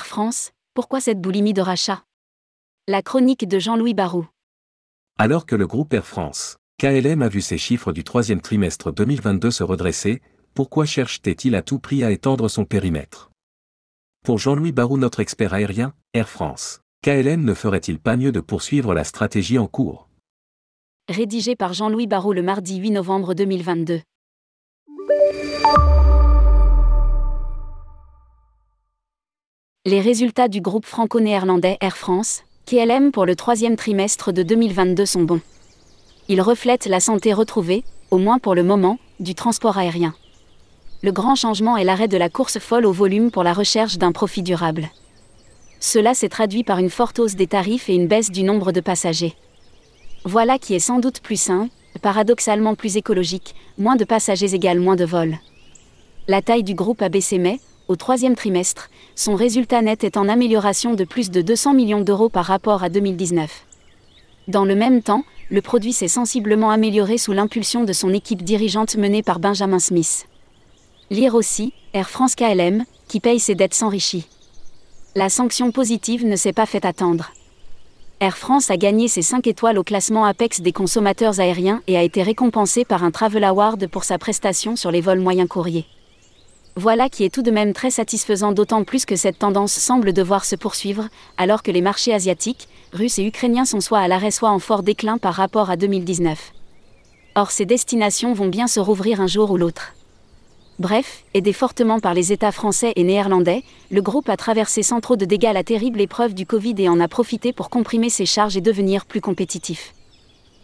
Air France, pourquoi cette boulimie de rachat? La chronique de Jean-Louis Barou. Alors que le groupe Air France, KLM a vu ses chiffres du troisième trimestre 2022 se redresser, pourquoi cherche-t-il à tout prix à étendre son périmètre? Pour Jean-Louis Barou, notre expert aérien, Air France, KLM ne ferait-il pas mieux de poursuivre la stratégie en cours? Rédigé par Jean-Louis Barou le mardi 8 novembre 2022. Les résultats du groupe franco-néerlandais Air France, KLM pour le troisième trimestre de 2022 sont bons. Ils reflètent la santé retrouvée, au moins pour le moment, du transport aérien. Le grand changement est l'arrêt de la course folle au volume pour la recherche d'un profit durable. Cela s'est traduit par une forte hausse des tarifs et une baisse du nombre de passagers. Voilà qui est sans doute plus sain, paradoxalement plus écologique, moins de passagers égale moins de vols. La taille du groupe a baissé mais, au troisième trimestre, son résultat net est en amélioration de plus de 200 millions d'euros par rapport à 2019. Dans le même temps, le produit s'est sensiblement amélioré sous l'impulsion de son équipe dirigeante menée par Benjamin Smith. Lire aussi, Air France KLM, qui paye ses dettes s'enrichit. La sanction positive ne s'est pas fait attendre. Air France a gagné ses 5 étoiles au classement Apex des consommateurs aériens et a été récompensé par un Travel Award pour sa prestation sur les vols moyens courriers. Voilà qui est tout de même très satisfaisant d'autant plus que cette tendance semble devoir se poursuivre, alors que les marchés asiatiques, russes et ukrainiens sont soit à l'arrêt soit en fort déclin par rapport à 2019. Or ces destinations vont bien se rouvrir un jour ou l'autre. Bref, aidé fortement par les États français et néerlandais, le groupe a traversé sans trop de dégâts la terrible épreuve du Covid et en a profité pour comprimer ses charges et devenir plus compétitif.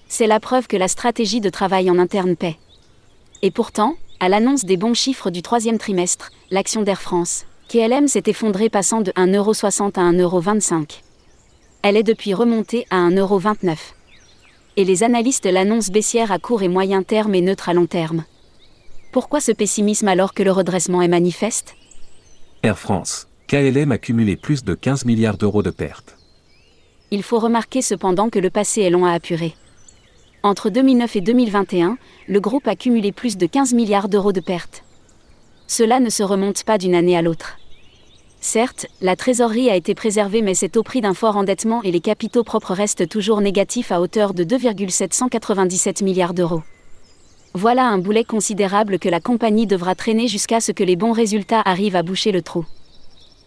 C'est la preuve que la stratégie de travail en interne paie. Et pourtant, à l'annonce des bons chiffres du troisième trimestre, l'action d'Air France, KLM s'est effondrée passant de 1,60€ à 1,25€. Elle est depuis remontée à 1,29€. Et les analystes l'annoncent baissière à court et moyen terme et neutre à long terme. Pourquoi ce pessimisme alors que le redressement est manifeste? Air France, KLM a cumulé plus de 15 milliards d'euros de pertes. Il faut remarquer cependant que le passé est long à apurer. Entre 2009 et 2021, le groupe a cumulé plus de 15 milliards d'euros de pertes. Cela ne se remonte pas d'une année à l'autre. Certes, la trésorerie a été préservée mais c'est au prix d'un fort endettement et les capitaux propres restent toujours négatifs à hauteur de 2,797 milliards d'euros. Voilà un boulet considérable que la compagnie devra traîner jusqu'à ce que les bons résultats arrivent à boucher le trou.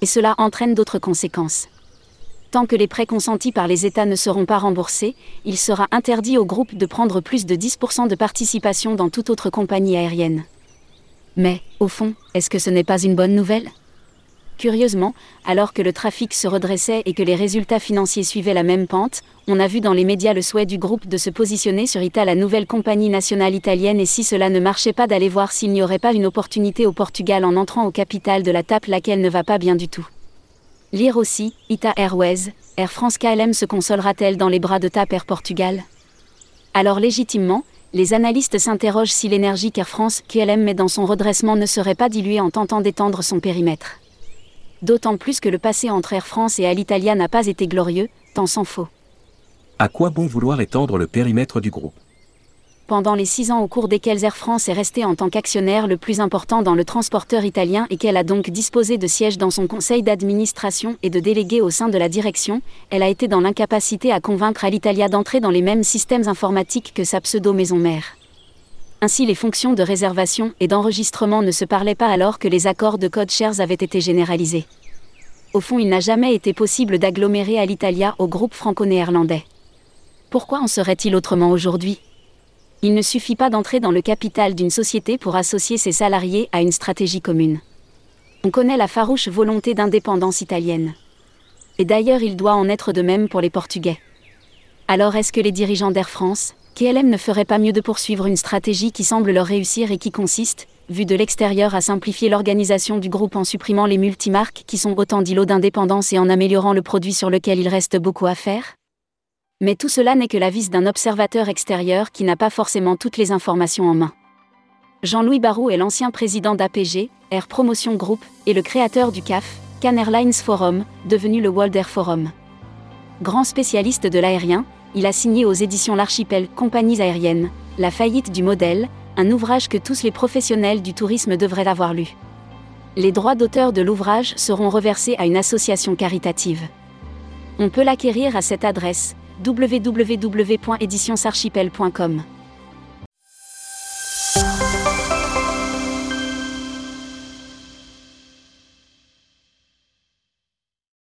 Et cela entraîne d'autres conséquences. Tant que les prêts consentis par les États ne seront pas remboursés, il sera interdit au groupe de prendre plus de 10% de participation dans toute autre compagnie aérienne. Mais, au fond, est-ce que ce n'est pas une bonne nouvelle? Curieusement, alors que le trafic se redressait et que les résultats financiers suivaient la même pente, on a vu dans les médias le souhait du groupe de se positionner sur ITA, la nouvelle compagnie nationale italienne, et si cela ne marchait pas, d'aller voir s'il n'y aurait pas une opportunité au Portugal en entrant au capital de la TAP, laquelle ne va pas bien du tout. Lire aussi, ITA Airways, Air France KLM se consolera-t-elle dans les bras de TAP Air Portugal? Alors légitimement, les analystes s'interrogent si l'énergie qu'Air France KLM met dans son redressement ne serait pas diluée en tentant d'étendre son périmètre. D'autant plus que le passé entre Air France et Alitalia n'a pas été glorieux, tant s'en faut. À quoi bon vouloir étendre le périmètre du groupe? Pendant les six ans au cours desquels Air France est resté en tant qu'actionnaire le plus important dans le transporteur italien et qu'elle a donc disposé de sièges dans son conseil d'administration et de délégués au sein de la direction, elle a été dans l'incapacité à convaincre Alitalia d'entrer dans les mêmes systèmes informatiques que sa pseudo-maison mère. Ainsi les fonctions de réservation et d'enregistrement ne se parlaient pas alors que les accords de code shares avaient été généralisés. Au fond, il n'a jamais été possible d'agglomérer Alitalia au groupe franco-néerlandais. Pourquoi en serait-il autrement aujourd'hui? Il ne suffit pas d'entrer dans le capital d'une société pour associer ses salariés à une stratégie commune. On connaît la farouche volonté d'indépendance italienne. Et d'ailleurs il doit en être de même pour les Portugais. Alors est-ce que les dirigeants d'Air France, KLM ne feraient pas mieux de poursuivre une stratégie qui semble leur réussir et qui consiste, vue de l'extérieur, à simplifier l'organisation du groupe en supprimant les multimarques qui sont autant d'îlots d'indépendance et en améliorant le produit sur lequel il reste beaucoup à faire? Mais tout cela n'est que la vis d'un observateur extérieur qui n'a pas forcément toutes les informations en main. Jean-Louis Barou est l'ancien président d'APG, Air Promotion Group, et le créateur du CAF, Can Airlines Forum, devenu le World Air Forum. Grand spécialiste de l'aérien, il a signé aux éditions L'Archipel Compagnies aériennes, La faillite du modèle, un ouvrage que tous les professionnels du tourisme devraient avoir lu. Les droits d'auteur de l'ouvrage seront reversés à une association caritative. On peut l'acquérir à cette adresse www.éditionsarchipel.com.